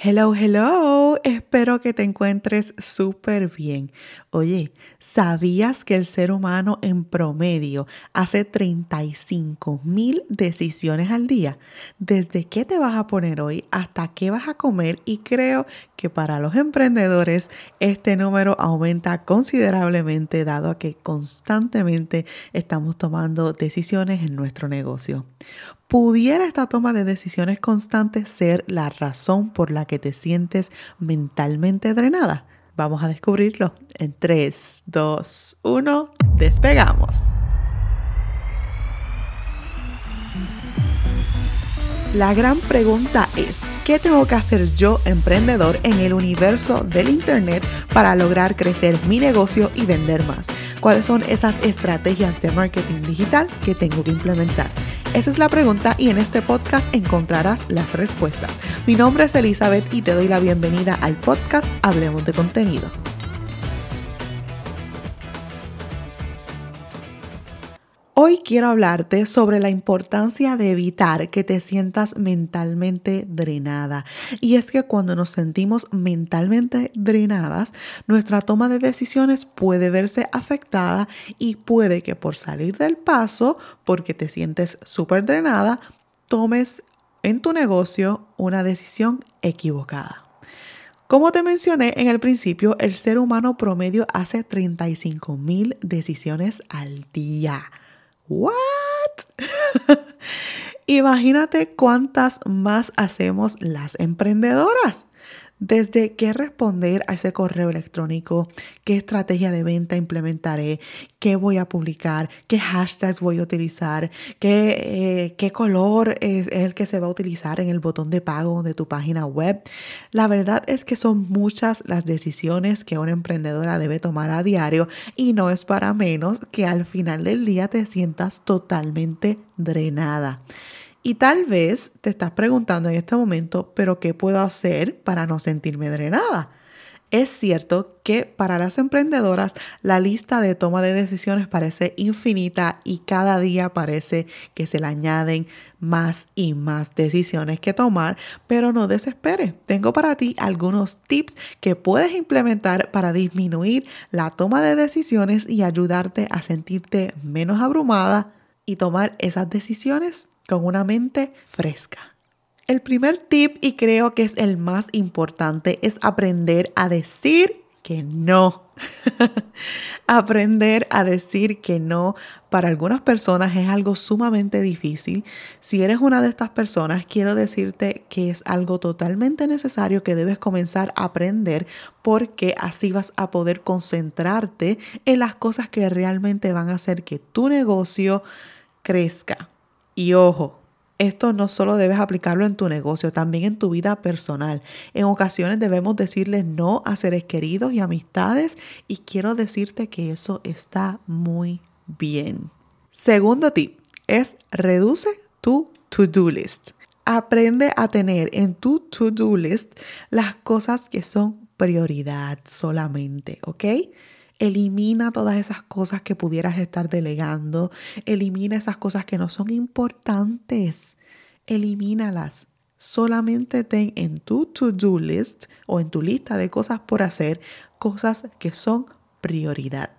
Hello, hello, espero que te encuentres súper bien. Oye, ¿sabías que el ser humano en promedio hace 35 mil decisiones al día? Desde qué te vas a poner hoy hasta qué vas a comer y creo que para los emprendedores este número aumenta considerablemente dado a que constantemente estamos tomando decisiones en nuestro negocio. ¿Pudiera esta toma de decisiones constantes ser la razón por la que te sientes mentalmente drenada? Vamos a descubrirlo en 3, 2, 1, despegamos. La gran pregunta es, ¿qué tengo que hacer yo, emprendedor, en el universo del Internet para lograr crecer mi negocio y vender más? ¿Cuáles son esas estrategias de marketing digital que tengo que implementar? Esa es la pregunta y en este podcast encontrarás las respuestas. Mi nombre es Elizabeth y te doy la bienvenida al podcast Hablemos de contenido. Hoy quiero hablarte sobre la importancia de evitar que te sientas mentalmente drenada. Y es que cuando nos sentimos mentalmente drenadas, nuestra toma de decisiones puede verse afectada y puede que por salir del paso, porque te sientes súper drenada, tomes en tu negocio una decisión equivocada. Como te mencioné en el principio, el ser humano promedio hace 35 mil decisiones al día. ¿What? Imagínate cuántas más hacemos las emprendedoras. Desde qué responder a ese correo electrónico, qué estrategia de venta implementaré, qué voy a publicar, qué hashtags voy a utilizar, qué, eh, qué color es el que se va a utilizar en el botón de pago de tu página web. La verdad es que son muchas las decisiones que una emprendedora debe tomar a diario y no es para menos que al final del día te sientas totalmente drenada. Y tal vez te estás preguntando en este momento, pero ¿qué puedo hacer para no sentirme drenada? Es cierto que para las emprendedoras la lista de toma de decisiones parece infinita y cada día parece que se le añaden más y más decisiones que tomar, pero no desesperes. Tengo para ti algunos tips que puedes implementar para disminuir la toma de decisiones y ayudarte a sentirte menos abrumada y tomar esas decisiones con una mente fresca. El primer tip, y creo que es el más importante, es aprender a decir que no. aprender a decir que no para algunas personas es algo sumamente difícil. Si eres una de estas personas, quiero decirte que es algo totalmente necesario que debes comenzar a aprender porque así vas a poder concentrarte en las cosas que realmente van a hacer que tu negocio crezca. Y ojo, esto no solo debes aplicarlo en tu negocio, también en tu vida personal. En ocasiones debemos decirle no a seres queridos y amistades y quiero decirte que eso está muy bien. Segundo tip es reduce tu to-do list. Aprende a tener en tu to-do list las cosas que son prioridad solamente, ¿ok? Elimina todas esas cosas que pudieras estar delegando. Elimina esas cosas que no son importantes. Elimínalas. Solamente ten en tu to-do list o en tu lista de cosas por hacer cosas que son prioridad.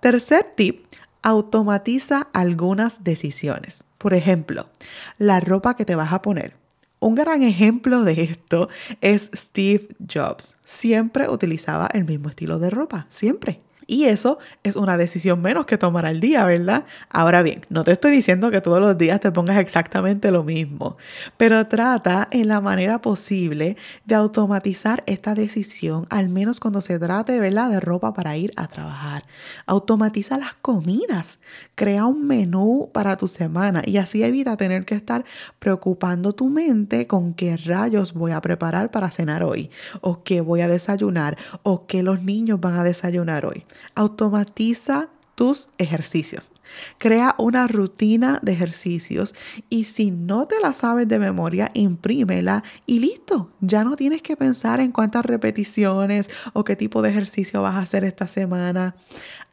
Tercer tip, automatiza algunas decisiones. Por ejemplo, la ropa que te vas a poner. Un gran ejemplo de esto es Steve Jobs. Siempre utilizaba el mismo estilo de ropa, siempre. Y eso es una decisión menos que tomar al día, ¿verdad? Ahora bien, no te estoy diciendo que todos los días te pongas exactamente lo mismo, pero trata en la manera posible de automatizar esta decisión, al menos cuando se trate, ¿verdad?, de ropa para ir a trabajar. Automatiza las comidas, crea un menú para tu semana y así evita tener que estar preocupando tu mente con qué rayos voy a preparar para cenar hoy, o qué voy a desayunar, o qué los niños van a desayunar hoy. Automatiza tus ejercicios. Crea una rutina de ejercicios y si no te la sabes de memoria, imprímela y listo. Ya no tienes que pensar en cuántas repeticiones o qué tipo de ejercicio vas a hacer esta semana.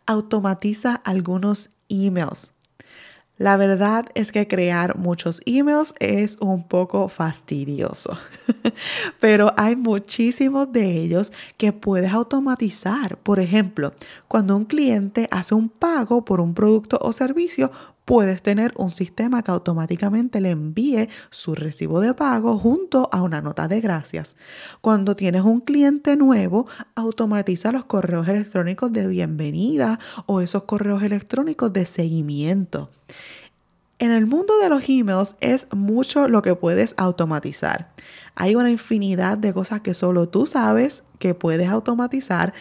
Automatiza algunos emails. La verdad es que crear muchos emails es un poco fastidioso, pero hay muchísimos de ellos que puedes automatizar. Por ejemplo, cuando un cliente hace un pago por un producto o servicio, puedes tener un sistema que automáticamente le envíe su recibo de pago junto a una nota de gracias. Cuando tienes un cliente nuevo, automatiza los correos electrónicos de bienvenida o esos correos electrónicos de seguimiento. En el mundo de los emails es mucho lo que puedes automatizar. Hay una infinidad de cosas que solo tú sabes que puedes automatizar,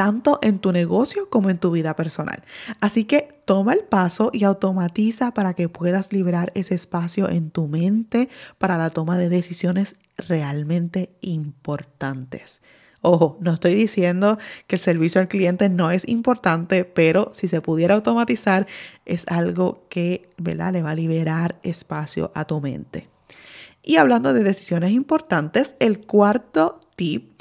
tanto en tu negocio como en tu vida personal. Así que toma el paso y automatiza para que puedas liberar ese espacio en tu mente para la toma de decisiones realmente importantes. Ojo, no estoy diciendo que el servicio al cliente no es importante, pero si se pudiera automatizar es algo que ¿verdad? le va a liberar espacio a tu mente. Y hablando de decisiones importantes, el cuarto tip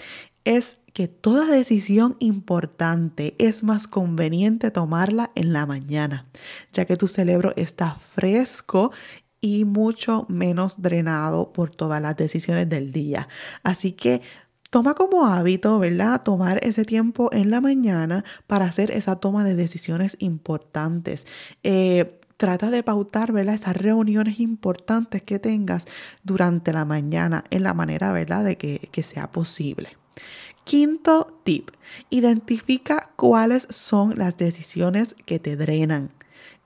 es que toda decisión importante es más conveniente tomarla en la mañana, ya que tu cerebro está fresco y mucho menos drenado por todas las decisiones del día. Así que toma como hábito, ¿verdad? Tomar ese tiempo en la mañana para hacer esa toma de decisiones importantes. Eh, trata de pautar, ¿verdad? Esas reuniones importantes que tengas durante la mañana en la manera, ¿verdad? De que, que sea posible. Quinto tip, identifica cuáles son las decisiones que te drenan.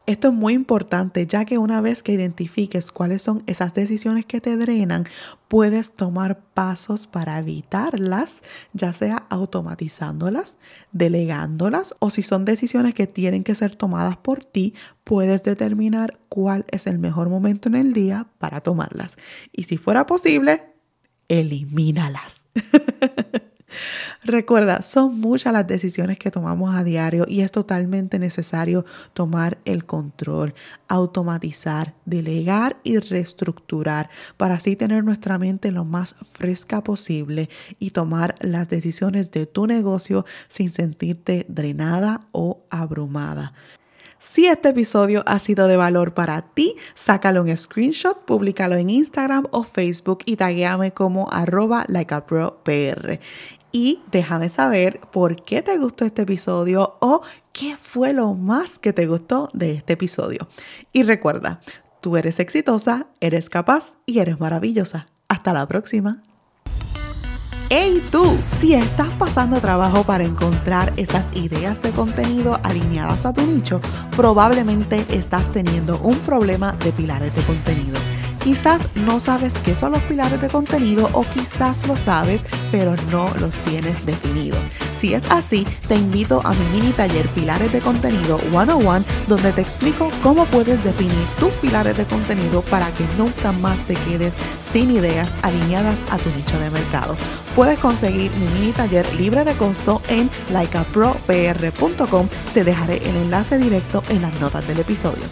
Esto es muy importante ya que una vez que identifiques cuáles son esas decisiones que te drenan, puedes tomar pasos para evitarlas, ya sea automatizándolas, delegándolas o si son decisiones que tienen que ser tomadas por ti, puedes determinar cuál es el mejor momento en el día para tomarlas. Y si fuera posible, elimínalas. Recuerda, son muchas las decisiones que tomamos a diario y es totalmente necesario tomar el control, automatizar, delegar y reestructurar para así tener nuestra mente lo más fresca posible y tomar las decisiones de tu negocio sin sentirte drenada o abrumada. Si este episodio ha sido de valor para ti, sácalo un screenshot, públicalo en Instagram o Facebook y taguéame como arroba likeapropr y déjame saber por qué te gustó este episodio o qué fue lo más que te gustó de este episodio. Y recuerda, tú eres exitosa, eres capaz y eres maravillosa. Hasta la próxima. ¡Hey tú! Si estás pasando trabajo para encontrar esas ideas de contenido alineadas a tu nicho, probablemente estás teniendo un problema de pilares de contenido. Quizás no sabes qué son los pilares de contenido o quizás lo sabes, pero no los tienes definidos. Si es así, te invito a mi mini taller Pilares de Contenido 101, donde te explico cómo puedes definir tus pilares de contenido para que nunca más te quedes sin ideas alineadas a tu nicho de mercado. Puedes conseguir mi mini taller libre de costo en likeapropr.com. Te dejaré el enlace directo en las notas del episodio.